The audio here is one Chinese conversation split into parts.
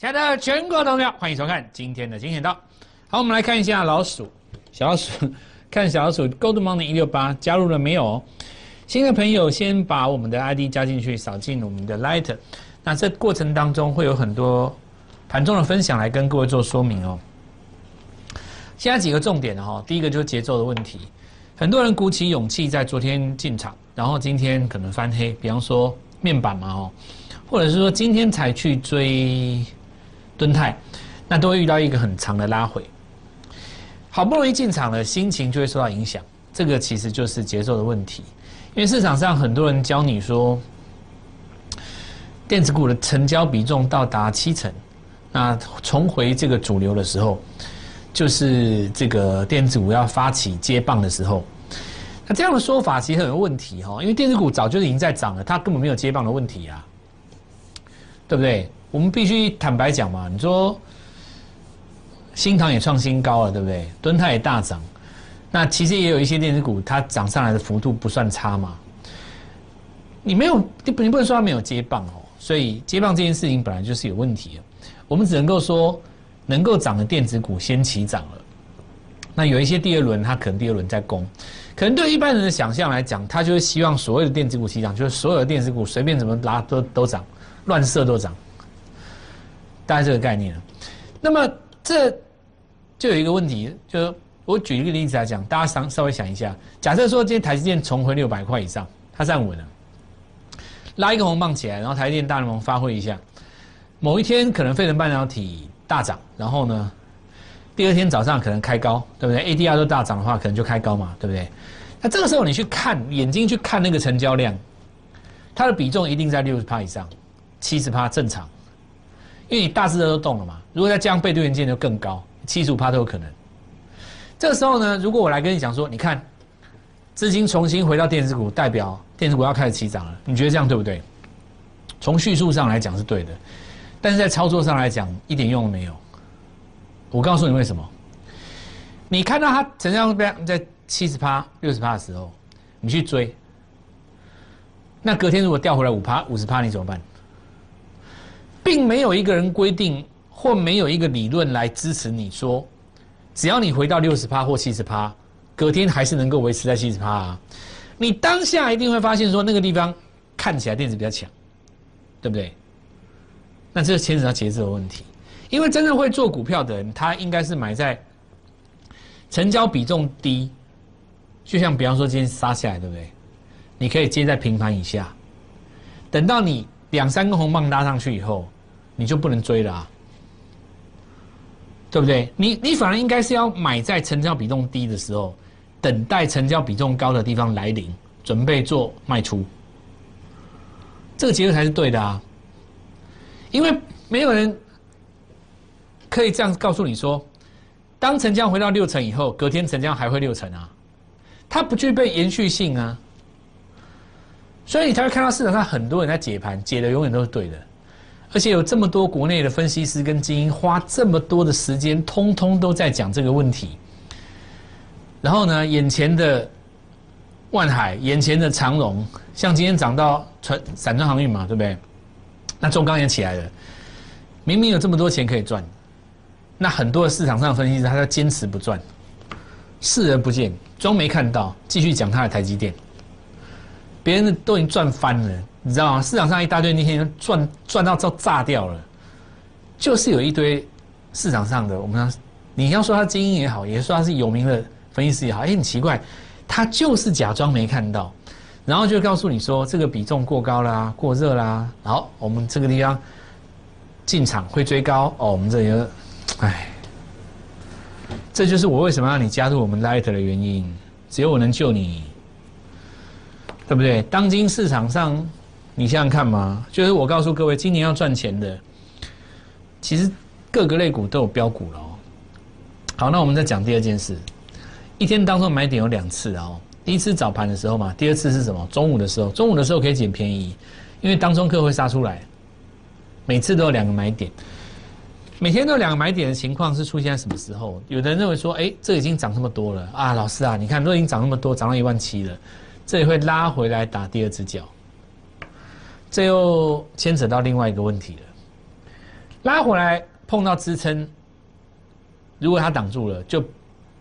亲爱的全国同学，欢迎收看今天的金钱道。好，我们来看一下老鼠，小老鼠，看小老鼠 Gold Money 一六八加入了没有？新的朋友先把我们的 ID 加进去，扫进我们的 Light。那这过程当中会有很多盘中的分享来跟各位做说明哦。现在几个重点哈，第一个就是节奏的问题，很多人鼓起勇气在昨天进场，然后今天可能翻黑，比方说面板嘛哦，或者是说今天才去追。蹲泰，那都会遇到一个很长的拉回，好不容易进场了，心情就会受到影响。这个其实就是节奏的问题，因为市场上很多人教你说，电子股的成交比重到达七成，那重回这个主流的时候，就是这个电子股要发起接棒的时候。那这样的说法其实很有问题哈，因为电子股早就已经在涨了，它根本没有接棒的问题啊，对不对？我们必须坦白讲嘛，你说新塘也创新高了，对不对？敦泰也大涨，那其实也有一些电子股，它涨上来的幅度不算差嘛。你没有，你不能说它没有接棒哦。所以接棒这件事情本来就是有问题的。我们只能够说，能够涨的电子股先起涨了。那有一些第二轮，它可能第二轮在攻，可能对一般人的想象来讲，他就是希望所有的电子股起涨，就是所有的电子股随便怎么拉都都涨，乱射都涨。大概这个概念了，那么这就有一个问题，就我举一个例子来讲，大家稍稍微想一下，假设说今天台积电重回六百块以上，它站稳了，拉一个红棒起来，然后台积电大联盟发挥一下，某一天可能费城半导体大涨，然后呢，第二天早上可能开高，对不对？ADR 都大涨的话，可能就开高嘛，对不对？那这个时候你去看眼睛去看那个成交量，它的比重一定在六十趴以上，七十趴正常。因为你大致的都动了嘛，如果再加上被对元件就更高，七十五趴都有可能。这个时候呢，如果我来跟你讲说，你看资金重新回到电子股，代表电子股要开始起涨了，你觉得这样对不对？从叙述上来讲是对的，但是在操作上来讲一点用都没有。我告诉你为什么？你看到它成交量在七十趴、六十趴的时候，你去追，那隔天如果掉回来五趴、五十趴，你怎么办？并没有一个人规定，或没有一个理论来支持你说，只要你回到六十趴或七十趴，隔天还是能够维持在七十趴啊。你当下一定会发现说，那个地方看起来电子比较强，对不对？那这牵扯到节奏的问题，因为真正会做股票的人，他应该是买在成交比重低，就像比方说今天杀下来，对不对？你可以接在平盘以下，等到你两三根红棒拉上去以后。你就不能追了啊，对不对？你你反而应该是要买在成交比重低的时候，等待成交比重高的地方来临，准备做卖出。这个结构才是对的啊，因为没有人可以这样告诉你说，当成交回到六成以后，隔天成交还会六成啊，它不具备延续性啊，所以你才会看到市场上很多人在解盘，解的永远都是对的。而且有这么多国内的分析师跟精英花这么多的时间，通通都在讲这个问题。然后呢，眼前的万海，眼前的长荣，像今天涨到船散装航运嘛，对不对？那中钢也起来了，明明有这么多钱可以赚，那很多的市场上分析师他在坚持不赚，视而不见，装没看到，继续讲他的台积电，别人都已经赚翻了。你知道吗？市场上一大堆那些人赚赚到都炸掉了，就是有一堆市场上的我们，你要说他精英也好，也说他是有名的分析师也好，哎，很奇怪，他就是假装没看到，然后就告诉你说这个比重过高啦，过热啦，好，我们这个地方进场会追高哦，我们这里，哎，这就是我为什么让你加入我们 Light 的原因，只有我能救你，对不对？当今市场上。你想想看嘛，就是我告诉各位，今年要赚钱的，其实各个类股都有标股了哦。好，那我们再讲第二件事，一天当中买点有两次哦。第一次早盘的时候嘛，第二次是什么？中午的时候，中午的时候可以捡便宜，因为当中客会杀出来，每次都有两个买点，每天都有两个买点的情况是出现在什么时候？有的人认为说，哎，这已经涨这么多了啊，老师啊，你看都已经涨那么多，涨到一万七了，这也会拉回来打第二只脚。这又牵扯到另外一个问题了。拉回来碰到支撑，如果它挡住了，就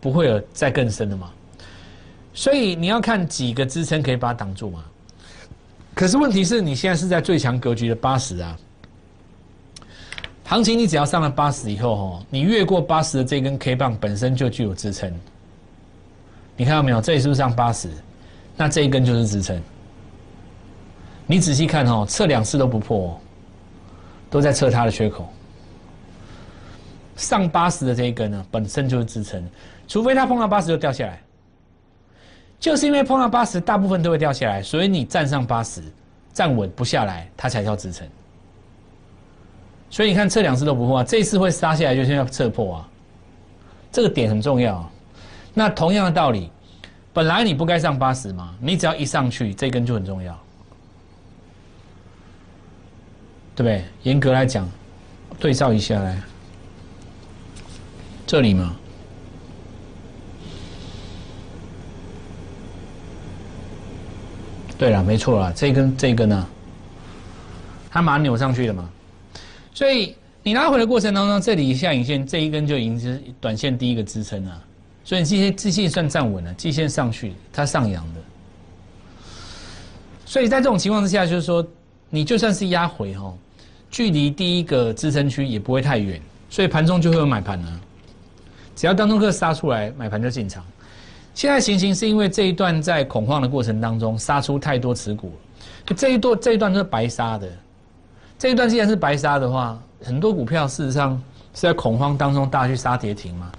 不会有再更深的嘛。所以你要看几个支撑可以把它挡住嘛。可是问题是你现在是在最强格局的八十啊，行情你只要上了八十以后哦，你越过八十的这根 K 棒本身就具有支撑。你看到没有？这里是不是上八十？那这一根就是支撑。你仔细看哦，测两次都不破，都在测它的缺口。上八十的这一根呢，本身就是支撑，除非它碰到八十就掉下来。就是因为碰到八十，大部分都会掉下来，所以你站上八十，站稳不下来，它才叫支撑。所以你看测两次都不破啊，这一次会杀下来，就是要测破啊。这个点很重要。那同样的道理，本来你不该上八十嘛，你只要一上去，这根就很重要，对不对？严格来讲，对照一下来，这里嘛。对了，没错了，这根这根呢，它马上扭上去了嘛，所以你拉回的过程当中，这里下影线这一根就已经是短线第一个支撑了，所以季线季线算站稳了，季线上去它上扬的，所以在这种情况之下，就是说你就算是压回哈，距离第一个支撑区也不会太远，所以盘中就会有买盘了，只要当中客杀出来，买盘就进场。现在情形是因为这一段在恐慌的过程当中杀出太多持股了，这一段这一段都是白杀的。这一段既然是白杀的话，很多股票事实上是在恐慌当中大家去杀跌停嘛。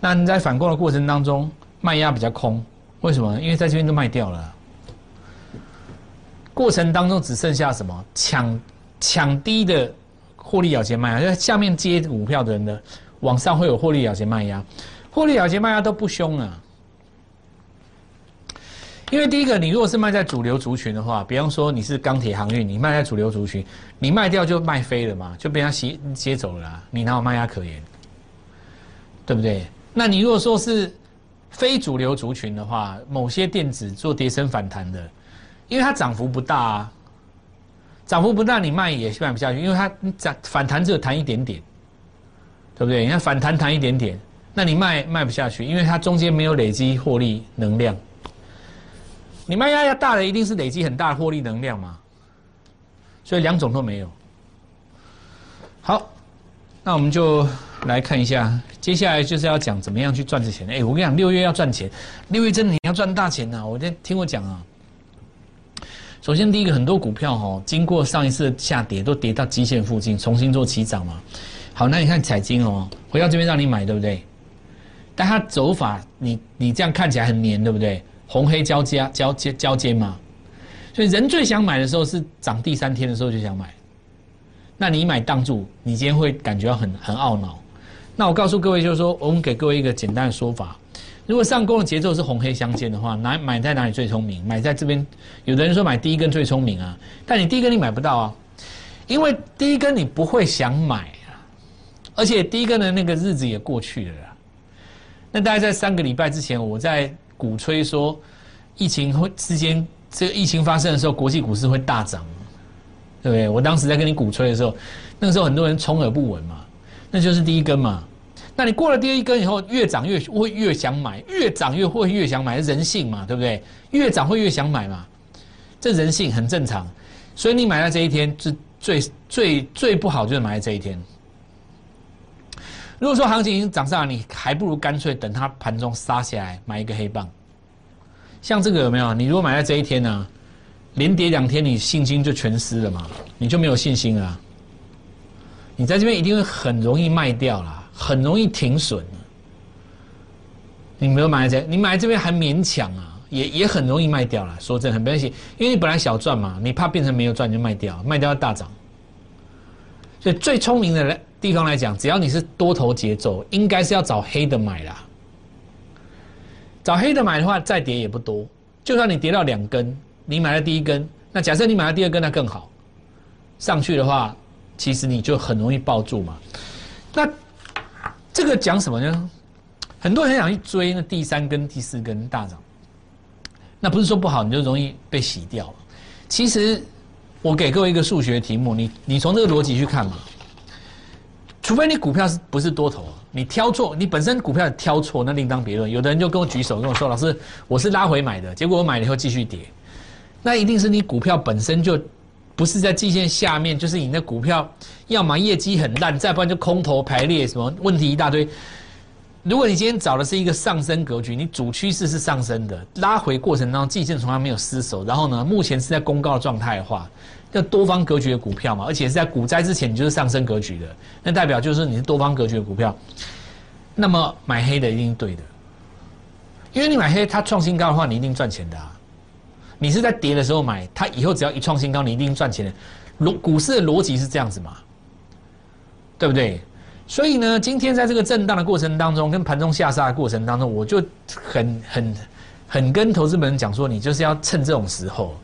那你在反攻的过程当中卖压比较空，为什么？因为在这边都卖掉了。过程当中只剩下什么抢抢低的获利了结卖压，就下面接股票的人的往上会有获利了结卖压，获利了结卖压都不凶啊。因为第一个，你如果是卖在主流族群的话，比方说你是钢铁航运，你卖在主流族群，你卖掉就卖飞了嘛，就被他吸接走了，你哪有卖压可言？对不对？那你如果说是非主流族群的话，某些电子做跌升反弹的，因为它涨幅不大啊，涨幅不大，你卖也卖不下去，因为它涨反弹只有弹一点点，对不对？你看反弹弹一点点，那你卖卖不下去，因为它中间没有累积获利能量。你卖压要大的，一定是累积很大的获利能量嘛，所以两种都没有。好，那我们就来看一下，接下来就是要讲怎么样去赚这钱。哎，我跟你讲，六月要赚钱，六月真的你要赚大钱呐！我先听我讲啊。首先，第一个，很多股票哈，经过上一次下跌，都跌到极限附近，重新做起涨嘛。好，那你看彩金哦，回到这边让你买，对不对？但它走法，你你这样看起来很黏，对不对？红黑交接交接交接嘛，所以人最想买的时候是涨第三天的时候就想买，那你买当住，你今天会感觉到很很懊恼。那我告诉各位就是说，我们给各位一个简单的说法：如果上攻的节奏是红黑相间的话，哪买在哪里最聪明？买在这边。有的人说买第一根最聪明啊，但你第一根你买不到啊，因为第一根你不会想买啊，而且第一根的那个日子也过去了啦。那大概在三个礼拜之前，我在。鼓吹说，疫情会之间，这个疫情发生的时候，国际股市会大涨，对不对？我当时在跟你鼓吹的时候，那个时候很多人充耳不闻嘛，那就是第一根嘛。那你过了第一根以后，越涨越会越想买，越涨越会越想买，人性嘛，对不对？越涨会越想买嘛，这人性很正常。所以你买在这一天，是最最最不好就是买在这一天。如果说行情已经涨上来，你还不如干脆等它盘中杀下来买一个黑棒。像这个有没有？你如果买在这一天呢，连跌两天，你信心就全失了嘛，你就没有信心了。你在这边一定会很容易卖掉啦，很容易停损。你没有买这，你买这边还勉强啊，也也很容易卖掉了。说真的，很不关系，因为你本来小赚嘛，你怕变成没有赚就卖掉，卖掉要大涨。所以最聪明的来。地方来讲，只要你是多头节奏，应该是要找黑的买啦。找黑的买的话，再跌也不多。就算你跌到两根，你买了第一根，那假设你买了第二根，那更好。上去的话，其实你就很容易抱住嘛。那这个讲什么呢？很多人很想去追那第三根、第四根大涨，那不是说不好，你就容易被洗掉。其实我给各位一个数学题目，你你从这个逻辑去看嘛。除非你股票是不是多头，你挑错，你本身股票挑错，那另当别论。有的人就跟我举手跟我说：“老师，我是拉回买的，结果我买了以后继续跌。”那一定是你股票本身就不是在季线下面，就是你的股票要么业绩很烂，再不然就空头排列，什么问题一大堆。如果你今天找的是一个上升格局，你主趋势是上升的，拉回过程当中季线从来没有失守，然后呢，目前是在公告状态的话，要多方格局的股票嘛，而且是在股灾之前你就是上升格局的，那代表就是你是多方格局的股票，那么买黑的一定对的，因为你买黑它创新高的话，你一定赚钱的啊，你是在跌的时候买，它以后只要一创新高，你一定赚钱的，逻股市的逻辑是这样子嘛，对不对？所以呢，今天在这个震荡的过程当中，跟盘中下杀的过程当中，我就很很很跟投资人讲说，你就是要趁这种时候，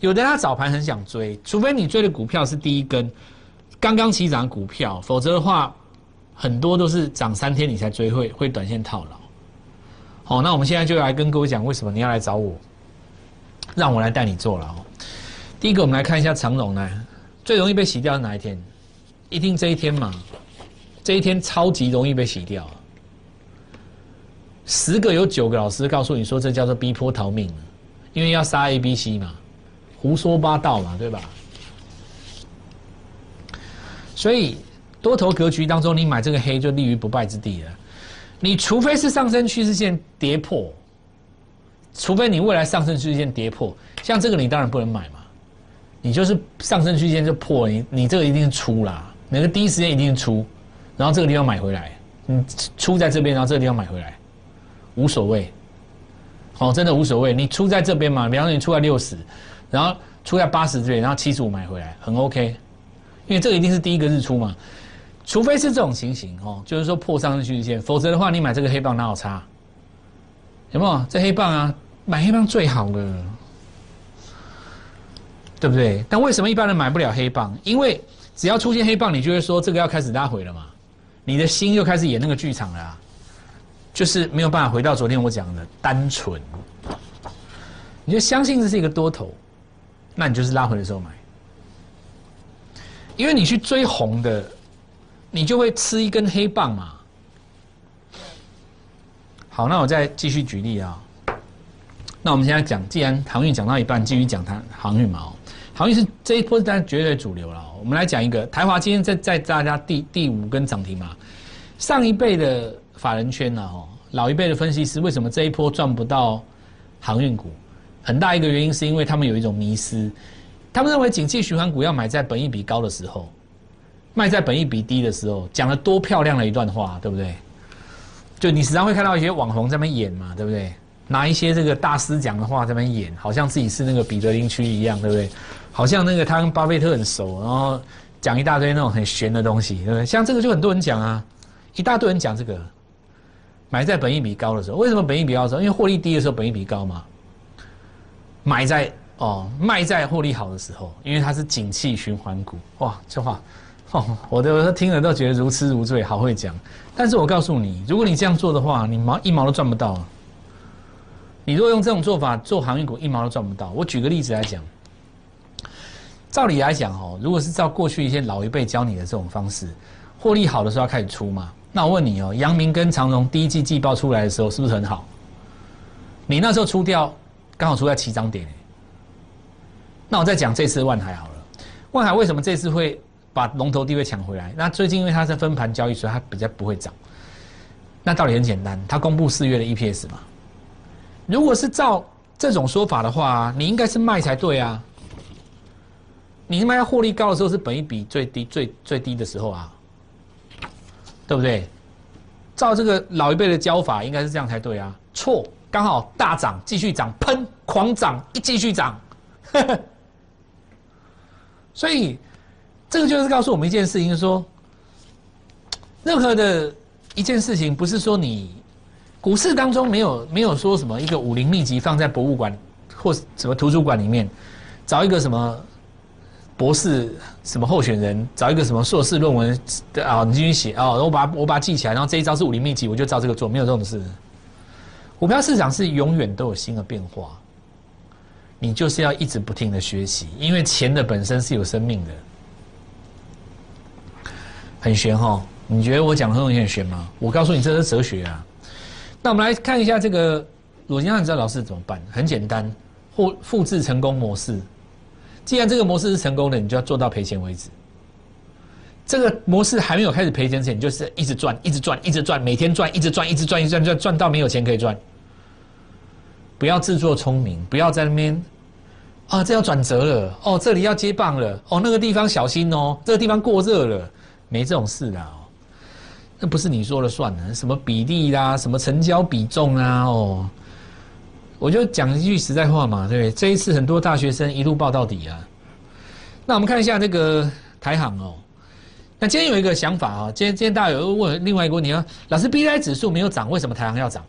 有的他早盘很想追，除非你追的股票是第一根刚刚起涨的股票，否则的话，很多都是涨三天你才追，会会短线套牢。好，那我们现在就来跟各位讲，为什么你要来找我，让我来带你做了哦。第一个，我们来看一下长龙呢，最容易被洗掉是哪一天？一定这一天嘛。这一天超级容易被洗掉，十个有九个老师告诉你说这叫做逼迫逃命，因为要杀 A、B、C 嘛，胡说八道嘛，对吧？所以多头格局当中，你买这个黑就立于不败之地了。你除非是上升趋势线跌破，除非你未来上升趋势线跌破，像这个你当然不能买嘛。你就是上升区间就破，你你这个一定是出啦，哪个第一时间一定出。然后这个地方买回来，你出在这边，然后这个地方买回来，无所谓，哦，真的无所谓。你出在这边嘛，比方说你出在六十，然后出在八十这边，然后七十五买回来，很 OK，因为这个一定是第一个日出嘛。除非是这种情形哦，就是说破上日均线，否则的话，你买这个黑棒哪有差？有没有？这黑棒啊，买黑棒最好了，对不对？但为什么一般人买不了黑棒？因为只要出现黑棒，你就会说这个要开始拉回了嘛。你的心又开始演那个剧场了，就是没有办法回到昨天我讲的单纯。你就相信这是一个多头，那你就是拉回的时候买，因为你去追红的，你就会吃一根黑棒嘛。好，那我再继续举例啊。那我们现在讲，既然航运讲到一半，继续讲它航运嘛哦。航运是这一波是然绝对主流了。我们来讲一个台华，今天在在大家第第五根涨停嘛。上一辈的法人圈呢，哦，老一辈的分析师为什么这一波赚不到航运股？很大一个原因是因为他们有一种迷失，他们认为景气循环股要买在本益比高的时候，卖在本益比低的时候，讲了多漂亮的一段话，对不对？就你时常会看到一些网红在那边演嘛，对不对？拿一些这个大师讲的话在那边演，好像自己是那个彼得林区一样，对不对？好像那个他跟巴菲特很熟，然后讲一大堆那种很玄的东西，对不对？像这个就很多人讲啊，一大堆人讲这个，买在本益比高的时候，为什么本益比高的时候？因为获利低的时候本益比高嘛。买在哦，卖在获利好的时候，因为它是景气循环股。哇，这话哦，我都听了都觉得如痴如醉，好会讲。但是我告诉你，如果你这样做的话，你毛一毛都赚不到。你如果用这种做法做航运股，一毛都赚不到。我举个例子来讲。照理来讲，哦，如果是照过去一些老一辈教你的这种方式，获利好的时候要开始出嘛。那我问你哦，阳明跟长荣第一季季报出来的时候是不是很好？你那时候出掉，刚好出在起涨点。那我再讲这次万海好了，万海为什么这次会把龙头地位抢回来？那最近因为它是分盘交易，所以它比较不会涨。那道理很简单，它公布四月的 EPS 嘛。如果是照这种说法的话，你应该是卖才对啊。你他妈要获利高的时候是本一比最低、最最低的时候啊，对不对？照这个老一辈的教法，应该是这样才对啊。错，刚好大涨，继续涨，喷，狂涨，一继续涨。所以，这个就是告诉我们一件事情，就说，任何的一件事情，不是说你股市当中没有没有说什么一个武林秘籍放在博物馆或什么图书馆里面，找一个什么。博士什么候选人找一个什么硕士论文啊？你继续写哦，我把我把它记起来，然后这一招是武林秘籍，我就照这个做，没有这种事。股票市场是永远都有新的变化，你就是要一直不停的学习，因为钱的本身是有生命的。很玄哈。你觉得我讲的东西很玄吗？我告诉你，这是哲学啊。那我们来看一下这个裸金汉，你知道老师怎么办？很简单，复复制成功模式。既然这个模式是成功的，你就要做到赔钱为止。这个模式还没有开始赔钱前，你就是一直赚，一直赚，一直赚，每天赚，一直赚，一直赚，一直，赚赚到没有钱可以赚。不要自作聪明，不要在那边啊，这要转折了哦，这里要接棒了哦，那个地方小心哦，这个地方过热了，没这种事的哦。那不是你说了算的，什么比例啦，什么成交比重啊，哦，我就讲一句实在话嘛，对不对？这一次很多大学生一路报到底啊。那我们看一下那个台行哦。那今天有一个想法啊，今天今天大家有问另外一个问题啊，老师 B I 指数没有涨，为什么台行要涨？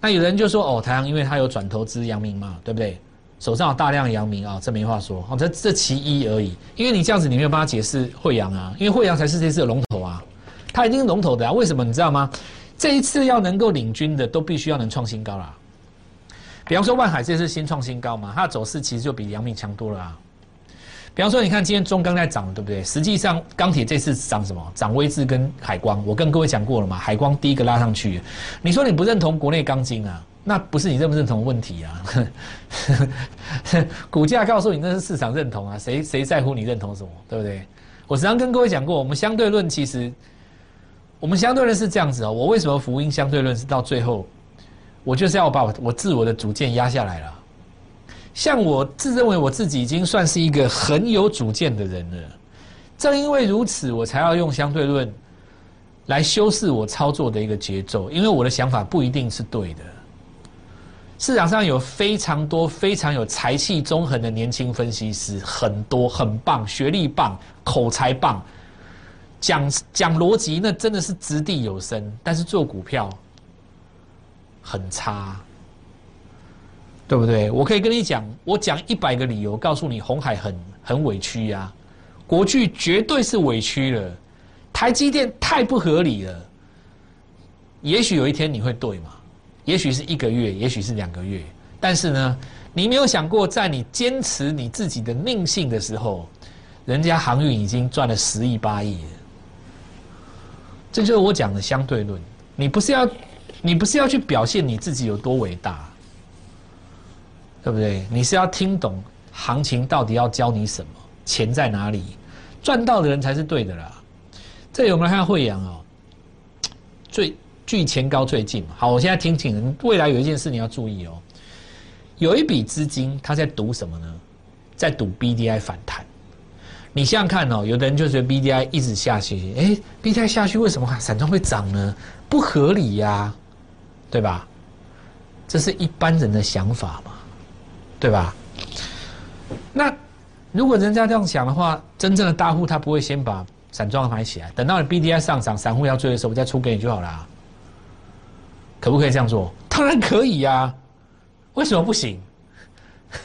那有人就说哦，台行因为它有转投资阳明嘛，对不对？手上有大量阳明啊，这没话说哦，这这其一而已。因为你这样子你没有办法解释惠阳啊，因为惠阳才是这次的龙头啊。它已经是龙头的啊，为什么你知道吗？这一次要能够领军的，都必须要能创新高啦。比方说万海这次新创新高嘛，它的走势其实就比阳明强多了啊。比方说，你看今天中钢在涨，对不对？实际上钢铁这次涨什么？涨威智跟海光。我跟各位讲过了嘛，海光第一个拉上去。你说你不认同国内钢筋啊？那不是你认不认同问题啊？股价告诉你那是市场认同啊，谁谁在乎你认同什么？对不对？我时常跟各位讲过，我们相对论其实。我们相对论是这样子哦，我为什么福音相对论是到最后，我就是要把我我自我的主见压下来了。像我自认为我自己已经算是一个很有主见的人了，正因为如此，我才要用相对论来修饰我操作的一个节奏，因为我的想法不一定是对的。市场上有非常多非常有才气中横的年轻分析师，很多很棒，学历棒，口才棒。讲讲逻辑，那真的是掷地有声，但是做股票很差，对不对？我可以跟你讲，我讲一百个理由，告诉你红海很很委屈呀，国巨绝对是委屈了，台积电太不合理了。也许有一天你会对嘛？也许是一个月，也许是两个月，但是呢，你没有想过，在你坚持你自己的命性的时候，人家航运已经赚了十亿八亿了。这就是我讲的相对论。你不是要，你不是要去表现你自己有多伟大，对不对？你是要听懂行情到底要教你什么，钱在哪里，赚到的人才是对的啦。这里我们来看惠阳哦，最距前高最近。好，我现在听请，未来有一件事你要注意哦，有一笔资金他在赌什么呢？在赌 B D I 反弹。你想想看哦，有的人就觉得 B D I 一直下去，哎，B D I 下去为什么散装会涨呢？不合理呀，对吧？这是一般人的想法嘛，对吧？那如果人家这样想的话，真正的大户他不会先把散装买起来，等到你 B D I 上涨，散户要追的时候，我再出给你就好了。可不可以这样做？当然可以呀，为什么不行？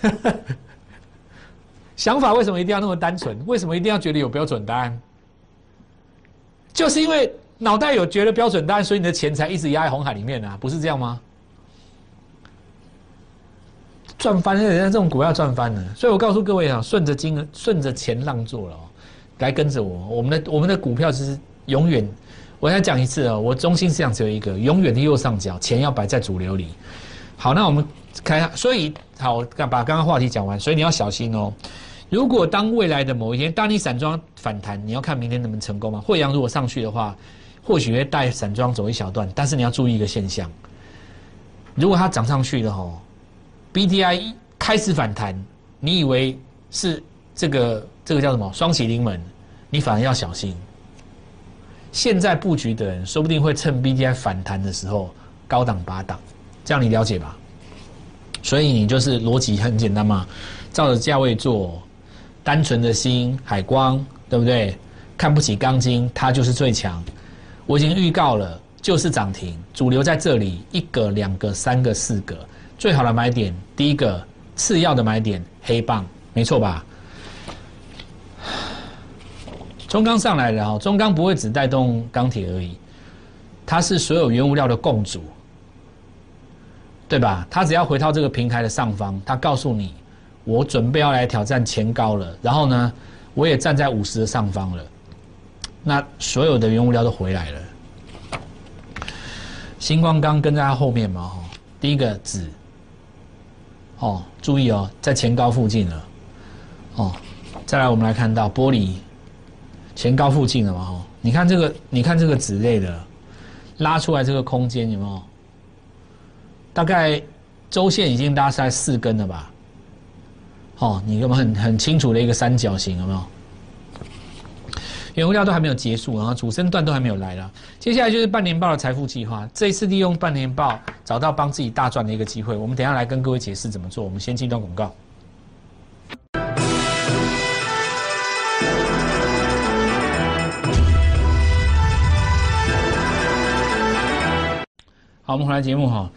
想法为什么一定要那么单纯？为什么一定要觉得有标准答案？就是因为脑袋有觉得标准答案，所以你的钱才一直压在红海里面啊，不是这样吗？赚翻了，人家这种股票赚翻了，所以我告诉各位啊，顺着金额、顺着钱浪做了哦，来跟着我，我们的我们的股票其实永远，我再讲一次哦，我中心思想只有一个，永远的右上角，钱要摆在主流里。好，那我们看一下，所以好，把刚刚话题讲完，所以你要小心哦。如果当未来的某一天，当你散装反弹，你要看明天能不能成功吗？惠阳如果上去的话，或许会带散装走一小段，但是你要注意一个现象：如果它涨上去了吼，B D I 开始反弹，你以为是这个这个叫什么双喜临门，你反而要小心。现在布局的人说不定会趁 B D I 反弹的时候高档拔档，这样你了解吧？所以你就是逻辑很简单嘛，照着价位做。单纯的心，海光，对不对？看不起钢筋，它就是最强。我已经预告了，就是涨停，主流在这里，一个、两个、三个、四个，最好的买点，第一个，次要的买点，黑棒，没错吧？中钢上来了哈，中钢不会只带动钢铁而已，它是所有原物料的共主，对吧？它只要回到这个平台的上方，它告诉你。我准备要来挑战前高了，然后呢，我也站在五十的上方了。那所有的原物料都回来了。星光钢跟在它后面嘛，哈，第一个纸，哦，注意哦，在前高附近了，哦，再来我们来看到玻璃前高附近的嘛，哈，你看这个，你看这个纸类的拉出来这个空间有没有？大概周线已经拉出来四根了吧？哦，你有没有很很清楚的一个三角形有没有？原物料都还没有结束，然后主升段都还没有来了。接下来就是半年报的财富计划。这一次利用半年报找到帮自己大赚的一个机会。我们等下来跟各位解释怎么做。我们先进一段广告。好，我们回来节目哈。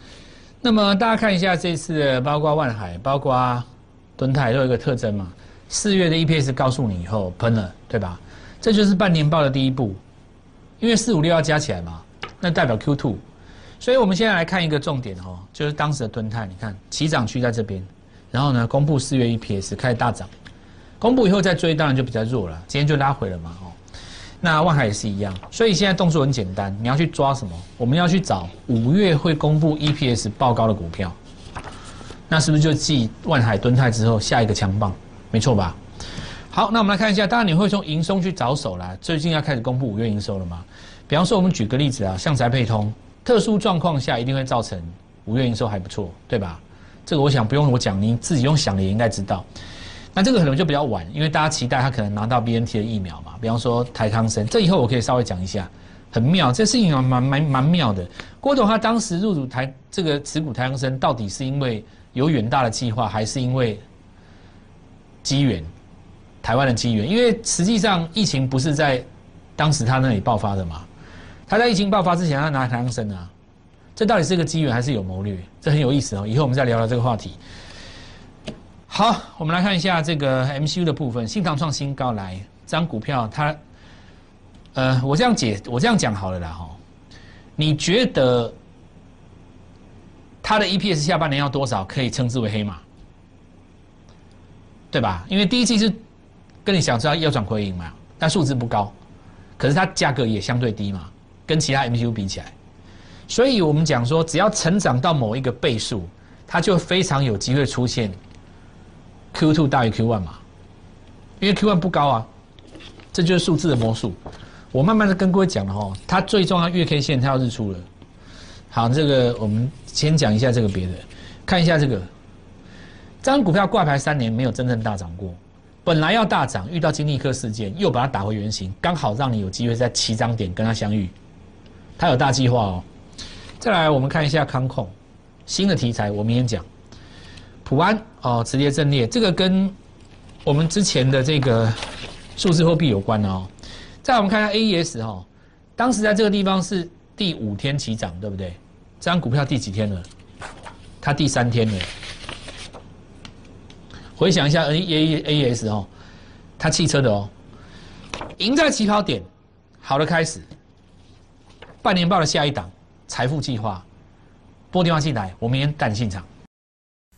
那么大家看一下这次的，包括万海，包括敦泰都有一个特征嘛。四月的 EPS 告诉你以后喷了，对吧？这就是半年报的第一步，因为四五六要加起来嘛，那代表 Q two，所以我们现在来看一个重点哦，就是当时的吨泰，你看起涨区在这边，然后呢公布四月 EPS 开始大涨，公布以后再追当然就比较弱了，今天就拉回了嘛，那万海也是一样，所以现在动作很简单，你要去抓什么？我们要去找五月会公布 EPS 报高的股票，那是不是就继万海、吨泰之后下一个强棒？没错吧？好，那我们来看一下，当然你会从营收去着手啦。最近要开始公布五月营收了嘛？比方说，我们举个例子啊，像宅配通，特殊状况下一定会造成五月营收还不错，对吧？这个我想不用我讲，你自己用想的也应该知道。那这个可能就比较晚，因为大家期待他可能拿到 BNT 的疫苗嘛。比方说台康生，这以后我可以稍微讲一下，很妙，这事情蛮蛮蛮妙的。郭董他当时入主台这个持股台康生，到底是因为有远大的计划，还是因为机缘？台湾的机缘，因为实际上疫情不是在当时他那里爆发的嘛？他在疫情爆发之前，他拿台康生啊，这到底是个机缘还是有谋略？这很有意思哦。以后我们再聊聊这个话题。好，我们来看一下这个 MCU 的部分，新唐创新高来，这张股票它，呃，我这样解，我这样讲好了啦哈。你觉得它的 EPS 下半年要多少可以称之为黑马？对吧？因为第一季是。跟你想知道要转亏盈嘛？但数字不高，可是它价格也相对低嘛，跟其他 MCU 比起来，所以我们讲说，只要成长到某一个倍数，它就非常有机会出现 Q two 大于 Q one 嘛，因为 Q one 不高啊，这就是数字的魔术。我慢慢的跟各位讲了哈，它最重要月 K 线它要日出了。好，这个我们先讲一下这个别的，看一下这个，这张股票挂牌三年没有真正大涨过。本来要大涨，遇到金立科事件，又把它打回原形，刚好让你有机会在起涨点跟它相遇。它有大计划哦。再来，我们看一下康控新的题材，我明天讲。普安哦，磁碟阵列，这个跟我们之前的这个数字货币有关哦。再我们看一下 AES 哦，当时在这个地方是第五天起涨，对不对？这张股票第几天了？它第三天了。回想一下 A A A S 哦，它汽车的哦，赢在起跑点，好的开始。半年报的下一档，财富计划，拨电话进来，我明天带你进场。